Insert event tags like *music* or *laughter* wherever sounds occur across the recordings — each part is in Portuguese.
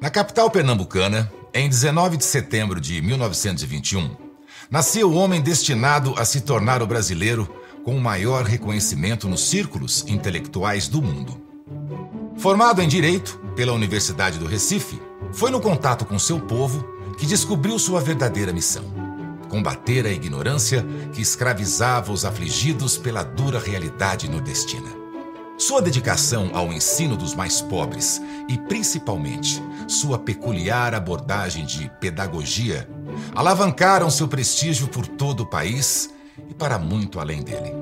Na capital pernambucana, em 19 de setembro de 1921, nasceu o homem destinado a se tornar o brasileiro com o maior reconhecimento nos círculos intelectuais do mundo. Formado em Direito pela Universidade do Recife, foi no contato com seu povo que descobriu sua verdadeira missão: combater a ignorância que escravizava os afligidos pela dura realidade nordestina. Sua dedicação ao ensino dos mais pobres e, principalmente, sua peculiar abordagem de pedagogia alavancaram seu prestígio por todo o país e para muito além dele.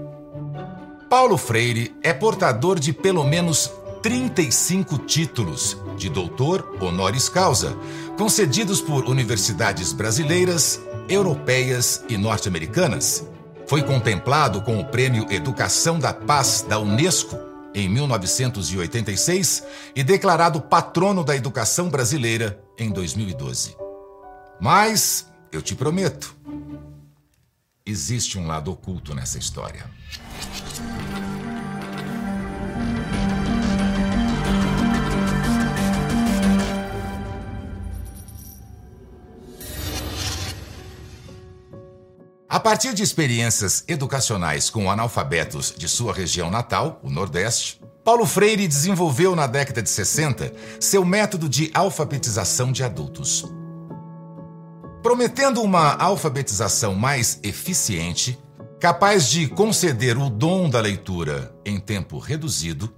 Paulo Freire é portador de pelo menos 35 títulos de doutor honoris causa, concedidos por universidades brasileiras, europeias e norte-americanas. Foi contemplado com o Prêmio Educação da Paz da Unesco em 1986 e declarado patrono da educação brasileira em 2012. Mas, eu te prometo, existe um lado oculto nessa história. A partir de experiências educacionais com analfabetos de sua região natal, o Nordeste, Paulo Freire desenvolveu na década de 60 seu método de alfabetização de adultos. Prometendo uma alfabetização mais eficiente, capaz de conceder o dom da leitura em tempo reduzido,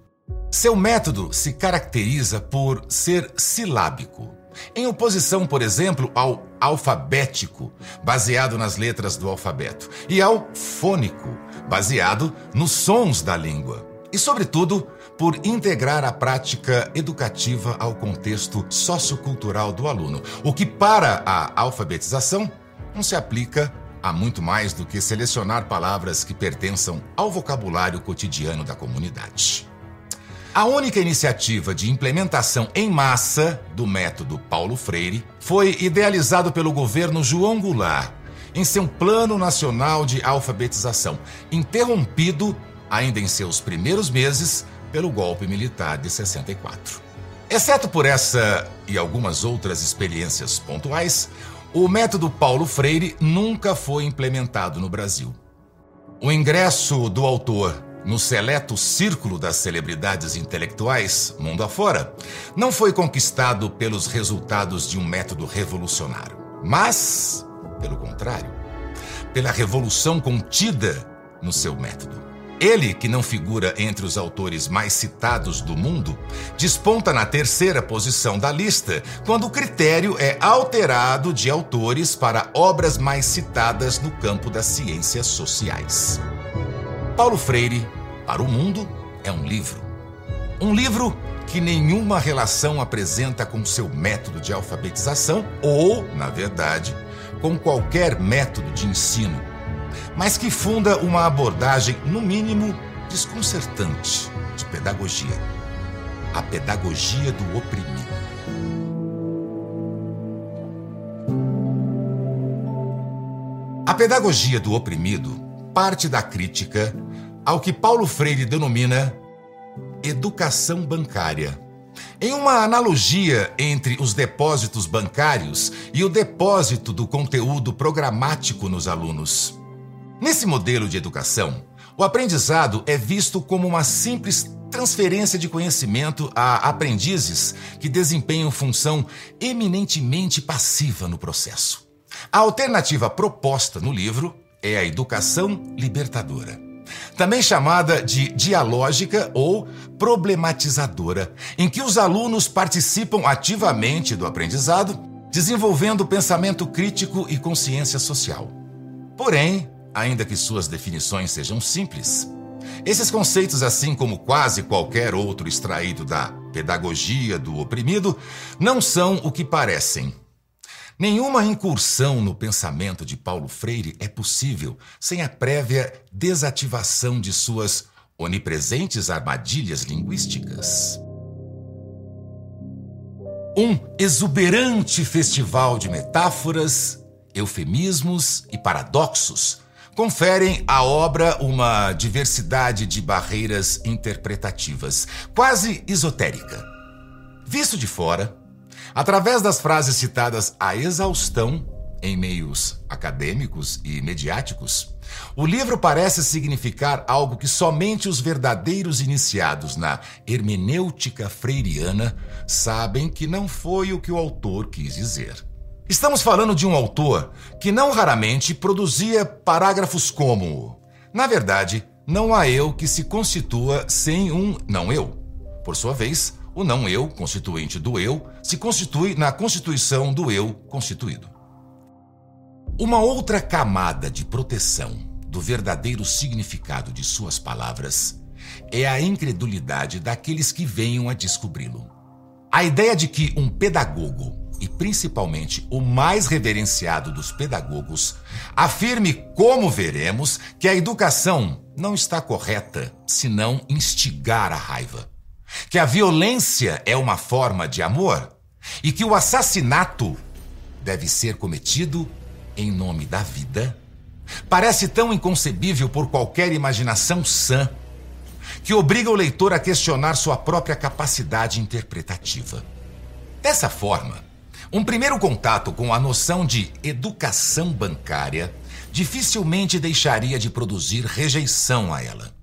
seu método se caracteriza por ser silábico em oposição, por exemplo, ao alfabético, baseado nas letras do alfabeto, e ao fônico, baseado nos sons da língua. E, sobretudo, por integrar a prática educativa ao contexto sociocultural do aluno, o que, para a alfabetização, não se aplica a muito mais do que selecionar palavras que pertençam ao vocabulário cotidiano da comunidade. A única iniciativa de implementação em massa do método Paulo Freire foi idealizado pelo governo João Goulart em seu Plano Nacional de Alfabetização, interrompido ainda em seus primeiros meses pelo golpe militar de 64. Exceto por essa e algumas outras experiências pontuais, o método Paulo Freire nunca foi implementado no Brasil. O ingresso do autor no seleto círculo das celebridades intelectuais, mundo afora, não foi conquistado pelos resultados de um método revolucionário, mas, pelo contrário, pela revolução contida no seu método. Ele, que não figura entre os autores mais citados do mundo, desponta na terceira posição da lista quando o critério é alterado de autores para obras mais citadas no campo das ciências sociais. Paulo Freire, para o mundo, é um livro. Um livro que nenhuma relação apresenta com seu método de alfabetização ou, na verdade, com qualquer método de ensino, mas que funda uma abordagem, no mínimo, desconcertante de pedagogia. A pedagogia do oprimido. A pedagogia do oprimido parte da crítica ao que Paulo Freire denomina educação bancária. Em uma analogia entre os depósitos bancários e o depósito do conteúdo programático nos alunos. Nesse modelo de educação, o aprendizado é visto como uma simples transferência de conhecimento a aprendizes que desempenham função eminentemente passiva no processo. A alternativa proposta no livro é a educação libertadora. Também chamada de dialógica ou problematizadora, em que os alunos participam ativamente do aprendizado, desenvolvendo pensamento crítico e consciência social. Porém, ainda que suas definições sejam simples, esses conceitos, assim como quase qualquer outro extraído da pedagogia do oprimido, não são o que parecem. Nenhuma incursão no pensamento de Paulo Freire é possível sem a prévia desativação de suas onipresentes armadilhas linguísticas. Um exuberante festival de metáforas, eufemismos e paradoxos conferem à obra uma diversidade de barreiras interpretativas, quase esotérica. Visto de fora, Através das frases citadas à exaustão em meios acadêmicos e mediáticos, o livro parece significar algo que somente os verdadeiros iniciados na hermenêutica freiriana sabem que não foi o que o autor quis dizer. Estamos falando de um autor que não raramente produzia parágrafos como: Na verdade, não há eu que se constitua sem um não eu. Por sua vez, o não eu, constituinte do eu, se constitui na constituição do eu constituído. Uma outra camada de proteção do verdadeiro significado de suas palavras é a incredulidade daqueles que venham a descobri-lo. A ideia de que um pedagogo, e principalmente o mais reverenciado dos pedagogos, afirme, como veremos, que a educação não está correta se não instigar a raiva que a violência é uma forma de amor e que o assassinato deve ser cometido em nome da vida, parece tão inconcebível por qualquer imaginação sã que obriga o leitor a questionar sua própria capacidade interpretativa. Dessa forma, um primeiro contato com a noção de educação bancária dificilmente deixaria de produzir rejeição a ela.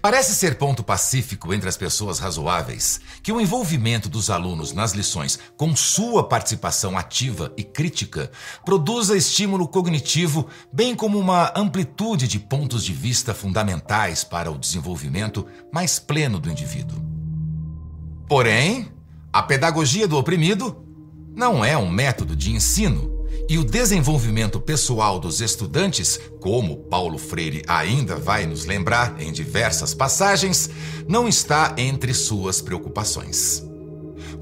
Parece ser ponto pacífico entre as pessoas razoáveis que o envolvimento dos alunos nas lições com sua participação ativa e crítica produza estímulo cognitivo, bem como uma amplitude de pontos de vista fundamentais para o desenvolvimento mais pleno do indivíduo. Porém, a pedagogia do oprimido não é um método de ensino e o desenvolvimento pessoal dos estudantes, como Paulo Freire ainda vai nos lembrar em diversas passagens, não está entre suas preocupações.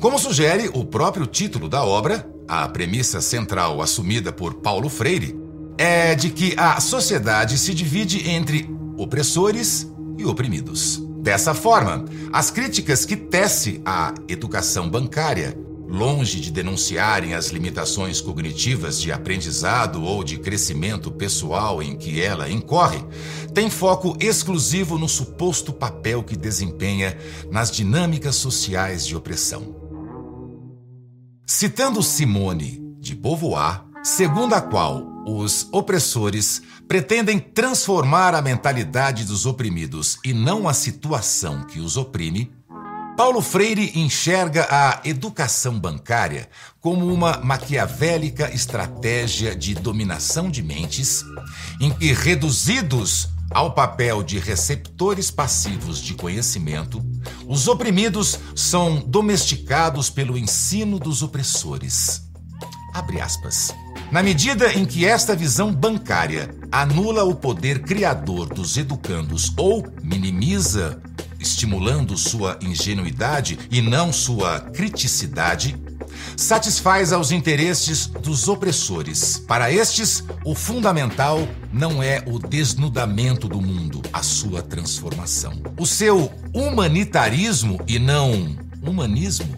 Como sugere o próprio título da obra, a premissa central assumida por Paulo Freire é de que a sociedade se divide entre opressores e oprimidos. Dessa forma, as críticas que tece à educação bancária longe de denunciarem as limitações cognitivas de aprendizado ou de crescimento pessoal em que ela incorre, tem foco exclusivo no suposto papel que desempenha nas dinâmicas sociais de opressão. Citando Simone de Beauvoir, segundo a qual os opressores pretendem transformar a mentalidade dos oprimidos e não a situação que os oprime, Paulo Freire enxerga a educação bancária como uma maquiavélica estratégia de dominação de mentes, em que, reduzidos ao papel de receptores passivos de conhecimento, os oprimidos são domesticados pelo ensino dos opressores. Abre aspas. Na medida em que esta visão bancária anula o poder criador dos educandos ou minimiza estimulando sua ingenuidade e não sua criticidade, satisfaz aos interesses dos opressores. Para estes, o fundamental não é o desnudamento do mundo, a sua transformação. O seu humanitarismo e não humanismo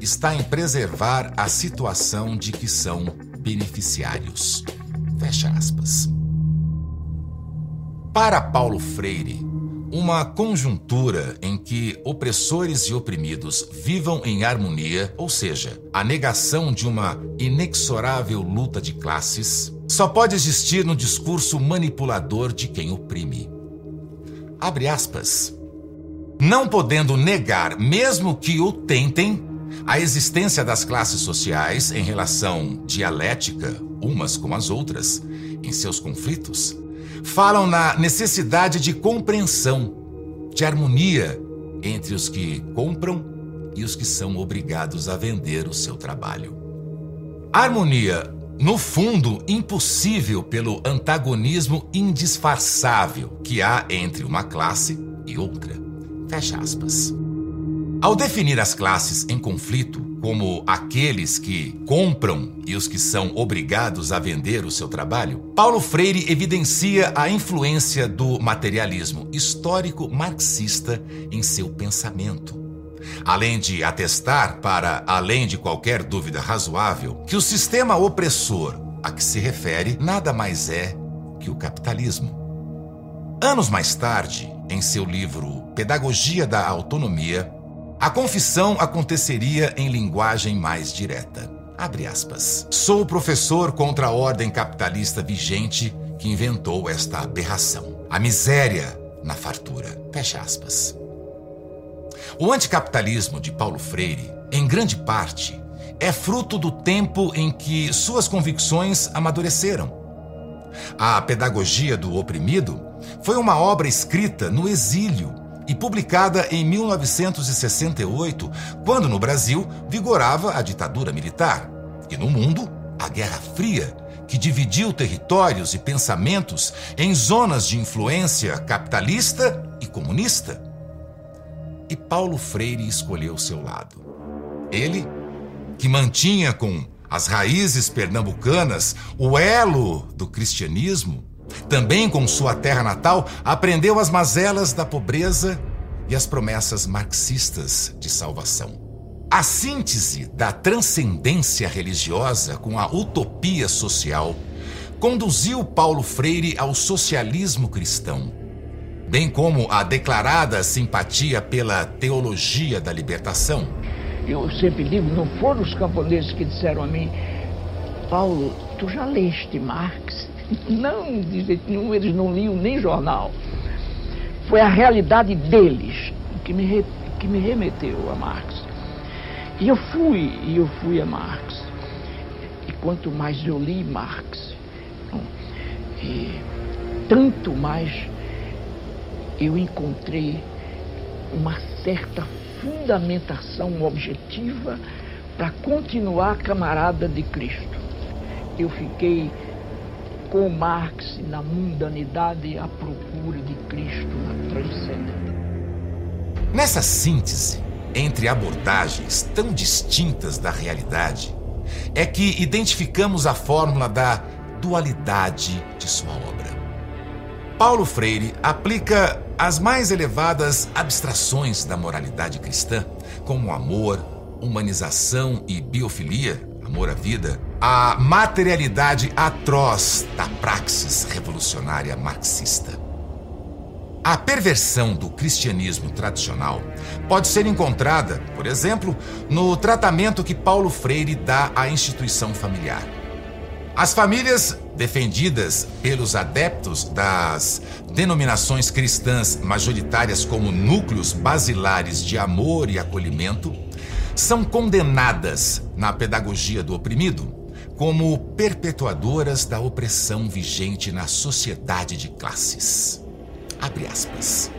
está em preservar a situação de que são beneficiários. Fecha aspas. Para Paulo Freire, uma conjuntura em que opressores e oprimidos vivam em harmonia, ou seja, a negação de uma inexorável luta de classes, só pode existir no discurso manipulador de quem oprime. Abre aspas. Não podendo negar, mesmo que o tentem, a existência das classes sociais em relação dialética umas com as outras, em seus conflitos, falam na necessidade de compreensão, de harmonia entre os que compram e os que são obrigados a vender o seu trabalho. Harmonia, no fundo, impossível pelo antagonismo indisfarçável que há entre uma classe e outra. Fecha aspas. Ao definir as classes em conflito como aqueles que compram e os que são obrigados a vender o seu trabalho, Paulo Freire evidencia a influência do materialismo histórico marxista em seu pensamento. Além de atestar, para além de qualquer dúvida razoável, que o sistema opressor a que se refere nada mais é que o capitalismo. Anos mais tarde, em seu livro Pedagogia da Autonomia, A confissão aconteceria em linguagem mais direta. Abre aspas. Sou o professor contra a ordem capitalista vigente que inventou esta aberração. A miséria na fartura. Fecha aspas. O anticapitalismo de Paulo Freire, em grande parte, é fruto do tempo em que suas convicções amadureceram. A Pedagogia do Oprimido foi uma obra escrita no exílio e publicada em 1968, quando no Brasil vigorava a ditadura militar e no mundo a Guerra Fria, que dividiu territórios e pensamentos em zonas de influência capitalista e comunista. E Paulo Freire escolheu seu lado. Ele, que mantinha com as raízes pernambucanas o elo do cristianismo, também com sua terra natal, aprendeu as mazelas da pobreza e as promessas marxistas de salvação. A síntese da transcendência religiosa com a utopia social conduziu Paulo Freire ao socialismo cristão, bem como a declarada simpatia pela teologia da libertação. Eu sempre digo, não foram os camponeses que disseram a mim, Paulo, tu já leste Marx? *laughs* Não, de jeito nenhum, eles não liam nem jornal. Foi a realidade deles que me, que me remeteu a Marx. E eu fui, e eu fui a Marx. E quanto mais eu li Marx, tanto mais eu encontrei uma certa fundamentação objetiva para continuar camarada de Cristo. Eu fiquei com Marx na mundanidade à procura de Cristo na transcendência. Nessa síntese, entre abordagens tão distintas da realidade é que identificamos a fórmula da dualidade de sua obra. Paulo Freire aplica as mais elevadas abstrações da moralidade cristã, como amor, humanização e biofilia, amor à vida, à materialidade atroz da praxis revolucionária marxista. A perversão do cristianismo tradicional pode ser encontrada, por exemplo, no tratamento que Paulo Freire dá à instituição familiar. As famílias defendidas pelos adeptos das denominações cristãs majoritárias como núcleos basilares de amor e acolhimento são condenadas na pedagogia do oprimido como perpetuadoras da opressão vigente na sociedade de classes. Abre aspas.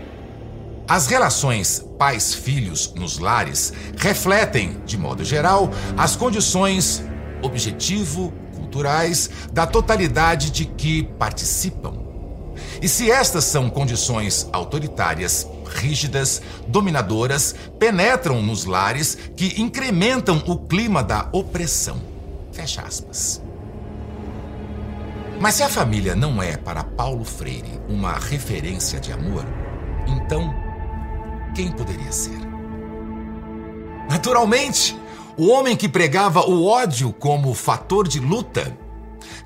As relações pais-filhos nos lares refletem, de modo geral, as condições objetivo-culturais da totalidade de que participam. E se estas são condições autoritárias, rígidas, dominadoras, penetram nos lares que incrementam o clima da opressão. Fecha aspas. Mas se a família não é para Paulo Freire uma referência de amor, então quem poderia ser? Naturalmente, o homem que pregava o ódio como fator de luta,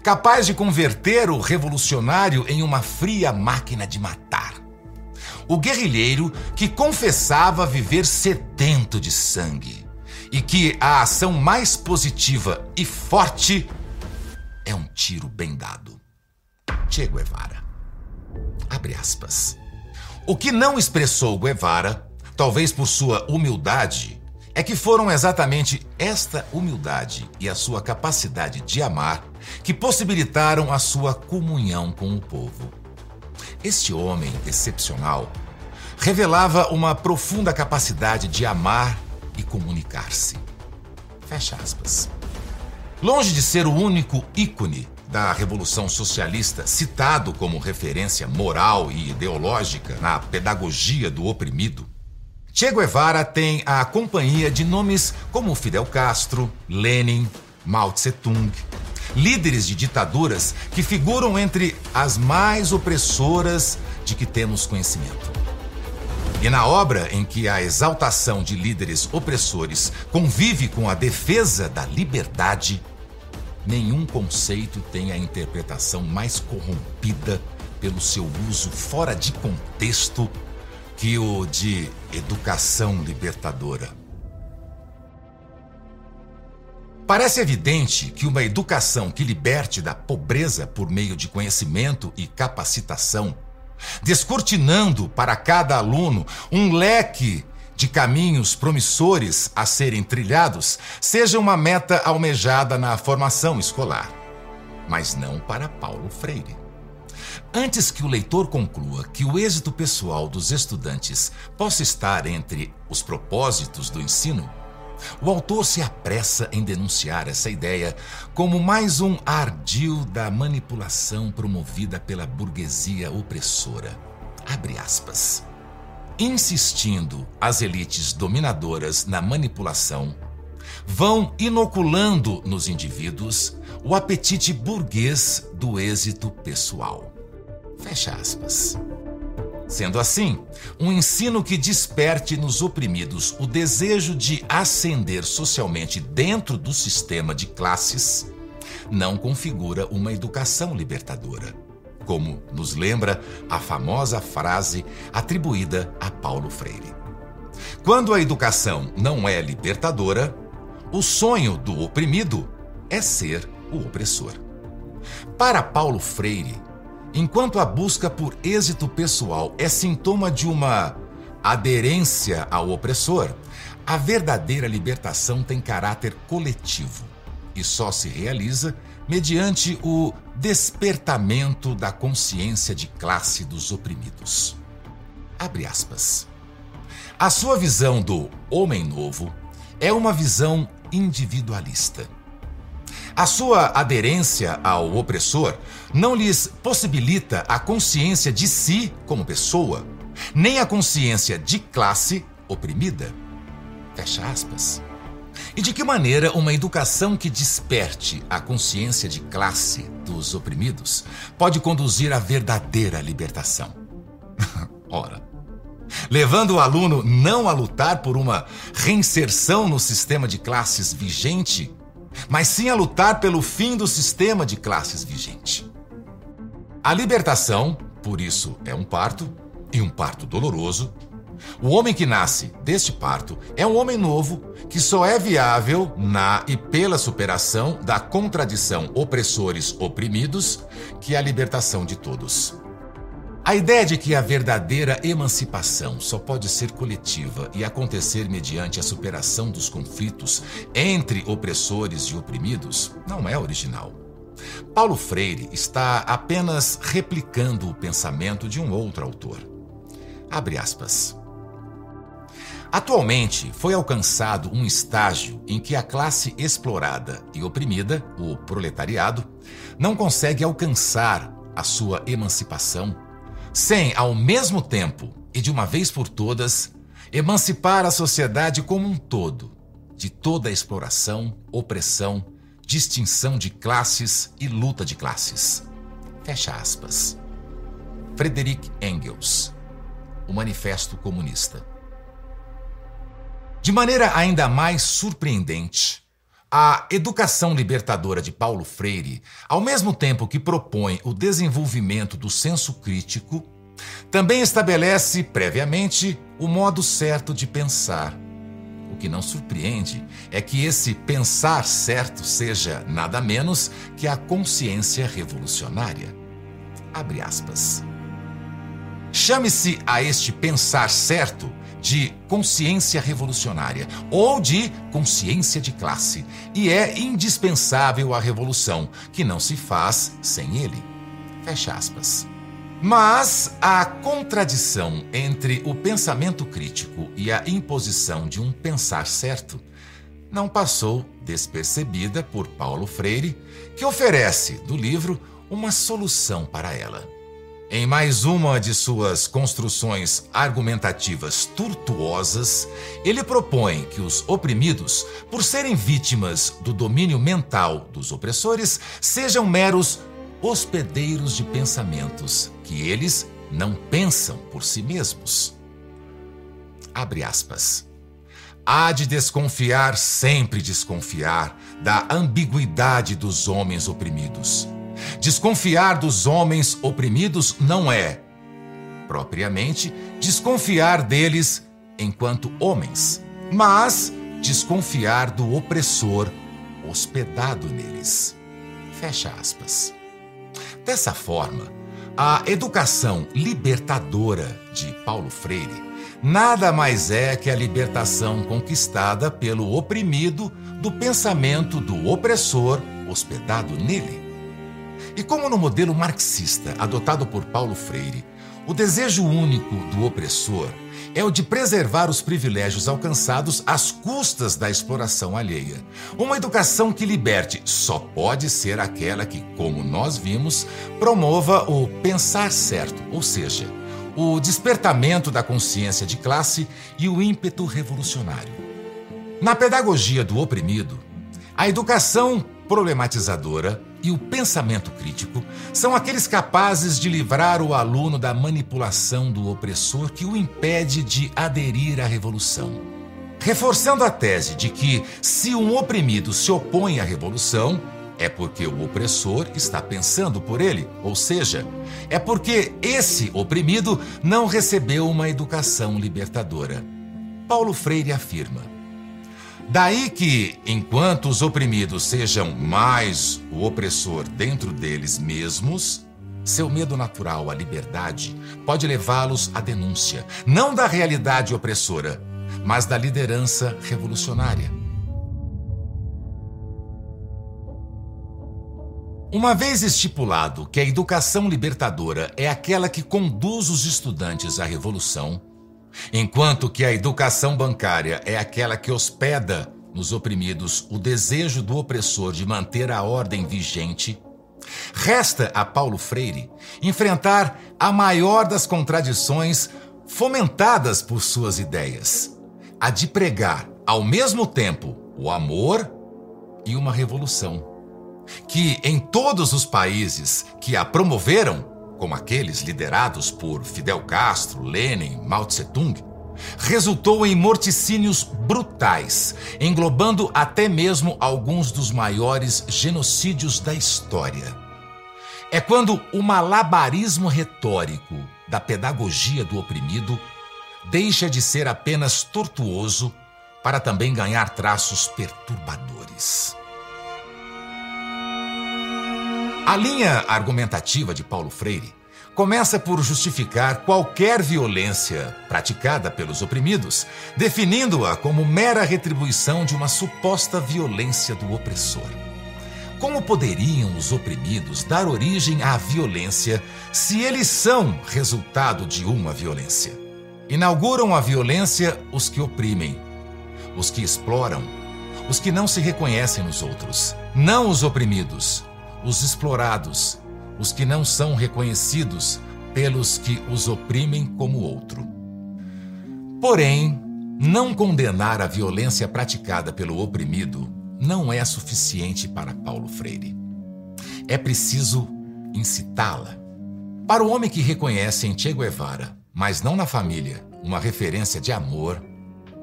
capaz de converter o revolucionário em uma fria máquina de matar. O guerrilheiro que confessava viver sedento de sangue e que a ação mais positiva e forte é um tiro bem dado. Che Guevara. Abre aspas. O que não expressou Guevara, talvez por sua humildade, é que foram exatamente esta humildade e a sua capacidade de amar que possibilitaram a sua comunhão com o povo. Este homem excepcional revelava uma profunda capacidade de amar e comunicar-se. Fecha aspas. Longe de ser o único ícone da Revolução Socialista citado como referência moral e ideológica na pedagogia do oprimido, Che Guevara tem a companhia de nomes como Fidel Castro, Lenin, Mao Tse-tung, líderes de ditaduras que figuram entre as mais opressoras de que temos conhecimento. E na obra em que a exaltação de líderes opressores convive com a defesa da liberdade, nenhum conceito tem a interpretação mais corrompida pelo seu uso fora de contexto que o de educação libertadora. Parece evidente que uma educação que liberte da pobreza por meio de conhecimento e capacitação, descortinando para cada aluno um leque de caminhos promissores a serem trilhados, seja uma meta almejada na formação escolar, mas não para Paulo Freire. Antes que o leitor conclua que o êxito pessoal dos estudantes possa estar entre os propósitos do ensino, o autor se apressa em denunciar essa ideia como mais um ardil da manipulação promovida pela burguesia opressora. Abre aspas. Insistindo as elites dominadoras na manipulação, vão inoculando nos indivíduos o apetite burguês do êxito pessoal. Fecha aspas. Sendo assim, um ensino que desperte nos oprimidos o desejo de ascender socialmente dentro do sistema de classes não configura uma educação libertadora, como nos lembra a famosa frase atribuída a Paulo Freire. Quando a educação não é libertadora, o sonho do oprimido é ser o opressor. Para Paulo Freire, Enquanto a busca por êxito pessoal é sintoma de uma aderência ao opressor, a verdadeira libertação tem caráter coletivo e só se realiza mediante o despertamento da consciência de classe dos oprimidos. Abre aspas. A sua visão do homem novo é uma visão individualista a sua aderência ao opressor não lhes possibilita a consciência de si como pessoa, nem a consciência de classe oprimida. Fecha aspas. E de que maneira uma educação que desperte a consciência de classe dos oprimidos pode conduzir à verdadeira libertação? *laughs* Ora, levando o aluno não a lutar por uma reinserção no sistema de classes vigente, mas sim a lutar pelo fim do sistema de classes vigente. A libertação, por isso, é um parto, e um parto doloroso. O homem que nasce deste parto é um homem novo que só é viável na e pela superação da contradição opressores-oprimidos, que é a libertação de todos. A ideia de que a verdadeira emancipação só pode ser coletiva e acontecer mediante a superação dos conflitos entre opressores e oprimidos não é original. Paulo Freire está apenas replicando o pensamento de um outro autor. Abre aspas. Atualmente foi alcançado um estágio em que a classe explorada e oprimida, o proletariado, não consegue alcançar a sua emancipação sem, ao mesmo tempo e de uma vez por todas, emancipar a sociedade como um todo de toda a exploração, opressão, distinção de classes e luta de classes. Fecha aspas. Frederick Engels, O Manifesto Comunista. De maneira ainda mais surpreendente, a educação libertadora de Paulo Freire, ao mesmo tempo que propõe o desenvolvimento do senso crítico, também estabelece previamente o modo certo de pensar. O que não surpreende é que esse pensar certo seja nada menos que a consciência revolucionária. Abre aspas. Chame-se a este pensar certo de consciência revolucionária ou de consciência de classe, e é indispensável a revolução, que não se faz sem ele. Fecha aspas. Mas a contradição entre o pensamento crítico e a imposição de um pensar certo não passou despercebida por Paulo Freire, que oferece do livro uma solução para ela. Em mais uma de suas construções argumentativas tortuosas, ele propõe que os oprimidos, por serem vítimas do domínio mental dos opressores, sejam meros hospedeiros de pensamentos, que eles não pensam por si mesmos. Abre aspas. Há de desconfiar, sempre desconfiar, da ambiguidade dos homens oprimidos Desconfiar dos homens oprimidos não é propriamente desconfiar deles enquanto homens, mas desconfiar do opressor hospedado neles. Fecha aspas. Dessa forma, a educação libertadora de Paulo Freire nada mais é que a libertação conquistada pelo oprimido do pensamento do opressor hospedado nele. E como no modelo marxista adotado por Paulo Freire, o desejo único do opressor é o de preservar os privilégios alcançados às custas da exploração alheia. Uma educação que liberte só pode ser aquela que, como nós vimos, promova o pensar certo, ou seja, o despertamento da consciência de classe e o ímpeto revolucionário. Na pedagogia do oprimido, a educação problematizadora e o pensamento crítico são aqueles capazes de livrar o aluno da manipulação do opressor que o impede de aderir à revolução. Reforçando a tese de que, se um oprimido se opõe à revolução, é porque o opressor está pensando por ele, ou seja, é porque esse oprimido não recebeu uma educação libertadora. Paulo Freire afirma: Daí que, enquanto os oprimidos sejam mais o opressor dentro deles mesmos, seu medo natural à liberdade pode levá-los à denúncia, não da realidade opressora, mas da liderança revolucionária. Uma vez estipulado que a educação libertadora é aquela que conduz os estudantes à revolução, Enquanto que a educação bancária é aquela que hospeda nos oprimidos o desejo do opressor de manter a ordem vigente, resta a Paulo Freire enfrentar a maior das contradições fomentadas por suas ideias, a de pregar ao mesmo tempo o amor e uma revolução, que em todos os países que a promoveram como aqueles liderados por Fidel Castro, Lenin, Mao Tse-tung, resultou em morticínios brutais, englobando até mesmo alguns dos maiores genocídios da história. É quando o malabarismo retórico da pedagogia do oprimido deixa de ser apenas tortuoso para também ganhar traços perturbadores. A linha argumentativa de Paulo Freire começa por justificar qualquer violência praticada pelos oprimidos, definindo-a como mera retribuição de uma suposta violência do opressor. Como poderiam os oprimidos dar origem à violência se eles são resultado de uma violência? Inauguram a violência os que oprimem, os que exploram, os que não se reconhecem nos outros, não os oprimidos os explorados, os que não são reconhecidos pelos que os oprimem como outro. Porém, não condenar a violência praticada pelo oprimido não é suficiente para Paulo Freire. É preciso incitá-la. Para o homem que reconhece em Che Guevara, mas não na família, uma referência de amor,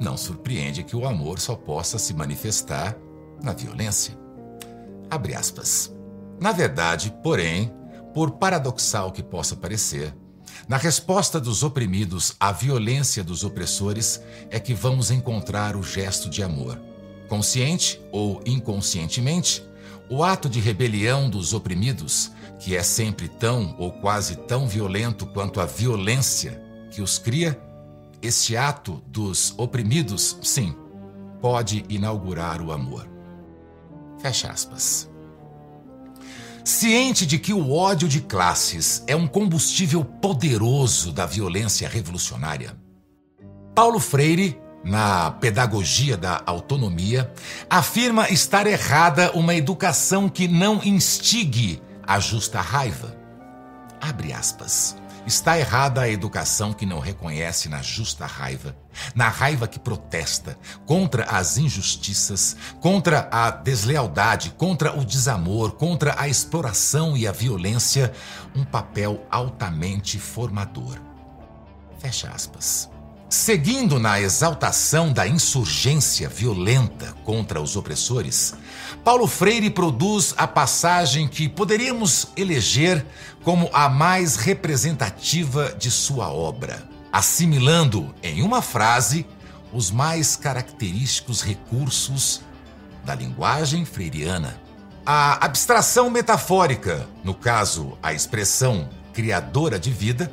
não surpreende que o amor só possa se manifestar na violência. Abre aspas. Na verdade, porém, por paradoxal que possa parecer, na resposta dos oprimidos à violência dos opressores é que vamos encontrar o gesto de amor. Consciente ou inconscientemente, o ato de rebelião dos oprimidos, que é sempre tão ou quase tão violento quanto a violência que os cria, este ato dos oprimidos, sim, pode inaugurar o amor. Fecha aspas. Ciente de que o ódio de classes é um combustível poderoso da violência revolucionária, Paulo Freire, na Pedagogia da Autonomia, afirma estar errada uma educação que não instigue a justa raiva. Abre aspas. Está errada a educação que não reconhece na justa raiva, na raiva que protesta contra as injustiças, contra a deslealdade, contra o desamor, contra a exploração e a violência, um papel altamente formador. Fecha aspas. Seguindo na exaltação da insurgência violenta contra os opressores, Paulo Freire produz a passagem que poderíamos eleger como a mais representativa de sua obra, assimilando em uma frase os mais característicos recursos da linguagem freiriana. A abstração metafórica, no caso, a expressão criadora de vida,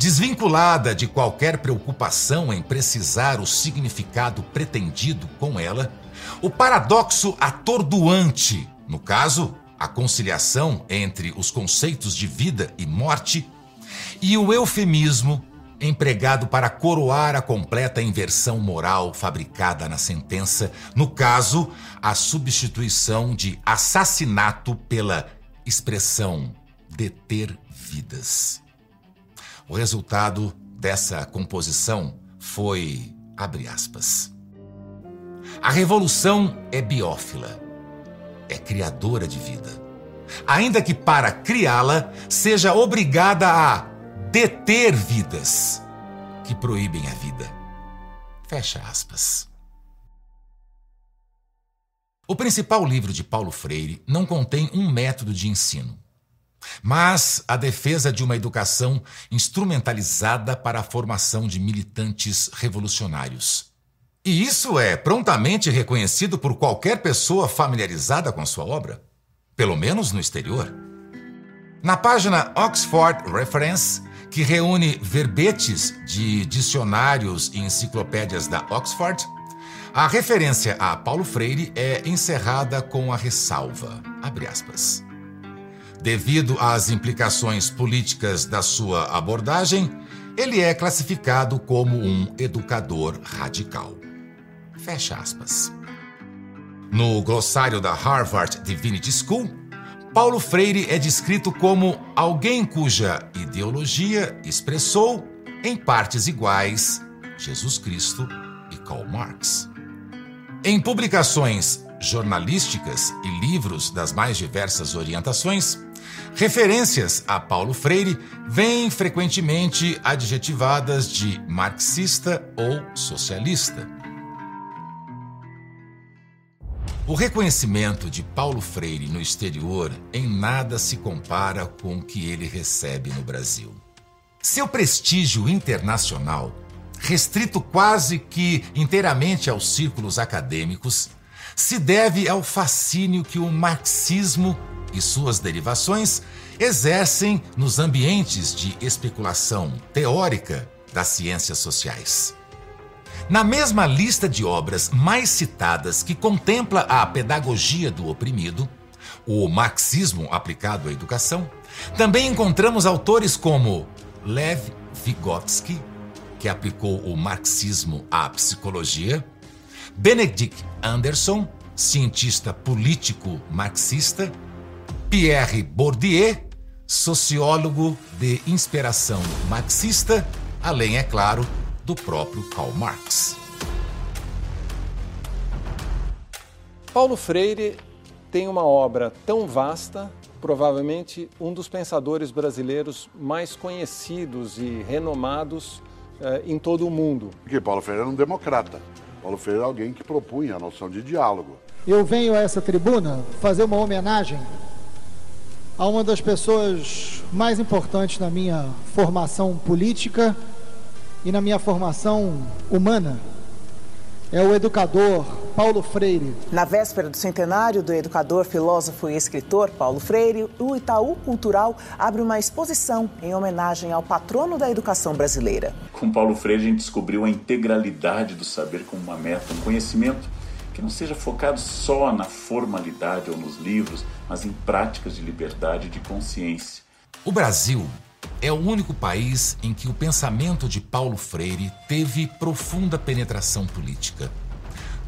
desvinculada de qualquer preocupação em precisar o significado pretendido com ela, o paradoxo atordoante, no caso, a conciliação entre os conceitos de vida e morte, e o eufemismo empregado para coroar a completa inversão moral fabricada na sentença, no caso, a substituição de assassinato pela expressão deter vidas. O resultado dessa composição foi, abre aspas, a revolução é biófila, é criadora de vida. Ainda que para criá-la seja obrigada a deter vidas que proíbem a vida. Fecha aspas. O principal livro de Paulo Freire não contém um método de ensino mas a defesa de uma educação instrumentalizada para a formação de militantes revolucionários. E isso é prontamente reconhecido por qualquer pessoa familiarizada com sua obra, pelo menos no exterior. Na página Oxford Reference, que reúne verbetes de dicionários e enciclopédias da Oxford, a referência a Paulo Freire é encerrada com a ressalva, abre aspas. Devido às implicações políticas da sua abordagem, ele é classificado como um educador radical. Fecha aspas. No glossário da Harvard Divinity School, Paulo Freire é descrito como alguém cuja ideologia expressou, em partes iguais, Jesus Cristo e Karl Marx. Em publicações jornalísticas e livros das mais diversas orientações, Referências a Paulo Freire vêm frequentemente adjetivadas de marxista ou socialista. O reconhecimento de Paulo Freire no exterior em nada se compara com o que ele recebe no Brasil. Seu prestígio internacional, restrito quase que inteiramente aos círculos acadêmicos, se deve ao fascínio que o marxismo e suas derivações exercem nos ambientes de especulação teórica das ciências sociais. Na mesma lista de obras mais citadas que contempla a pedagogia do oprimido, o marxismo aplicado à educação, também encontramos autores como Lev Vygotsky, que aplicou o marxismo à psicologia, Benedict Anderson, cientista político marxista, Pierre Bourdieu, sociólogo de inspiração marxista, além, é claro, do próprio Karl Marx. Paulo Freire tem uma obra tão vasta, provavelmente um dos pensadores brasileiros mais conhecidos e renomados eh, em todo o mundo. Porque Paulo Freire era um democrata. Paulo Freire era alguém que propunha a noção de diálogo. Eu venho a essa tribuna fazer uma homenagem a uma das pessoas mais importantes na minha formação política e na minha formação humana. É o educador Paulo Freire. Na véspera do centenário do educador, filósofo e escritor Paulo Freire, o Itaú Cultural abre uma exposição em homenagem ao patrono da educação brasileira. Com Paulo Freire, a gente descobriu a integralidade do saber como uma meta, um conhecimento que não seja focado só na formalidade ou nos livros, mas em práticas de liberdade e de consciência. O Brasil é o único país em que o pensamento de Paulo Freire teve profunda penetração política,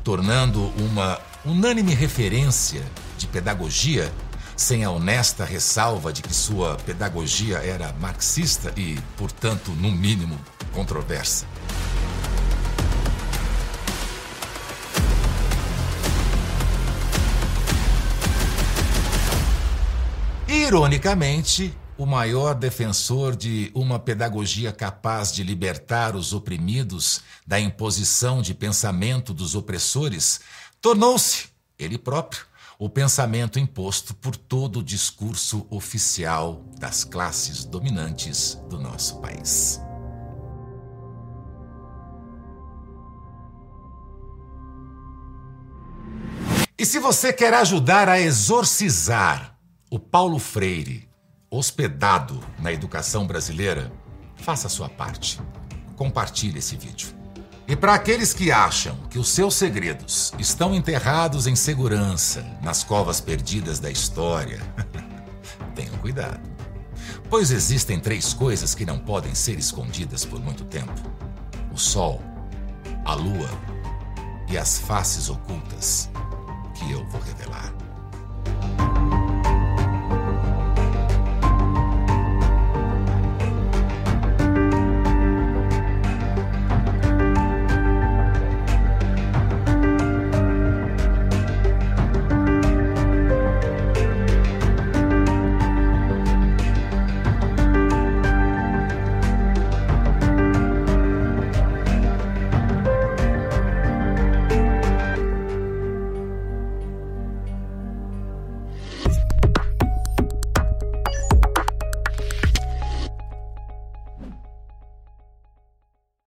tornando uma unânime referência de pedagogia, sem a honesta ressalva de que sua pedagogia era marxista e, portanto, no mínimo, controversa. Ironicamente, o maior defensor de uma pedagogia capaz de libertar os oprimidos da imposição de pensamento dos opressores, tornou-se, ele próprio, o pensamento imposto por todo o discurso oficial das classes dominantes do nosso país. E se você quer ajudar a exorcizar o Paulo Freire hospedado na educação brasileira, faça a sua parte. Compartilhe esse vídeo. E para aqueles que acham que os seus segredos estão enterrados em segurança nas covas perdidas da história, *laughs* tenham cuidado. Pois existem três coisas que não podem ser escondidas por muito tempo: o sol, a lua e as faces ocultas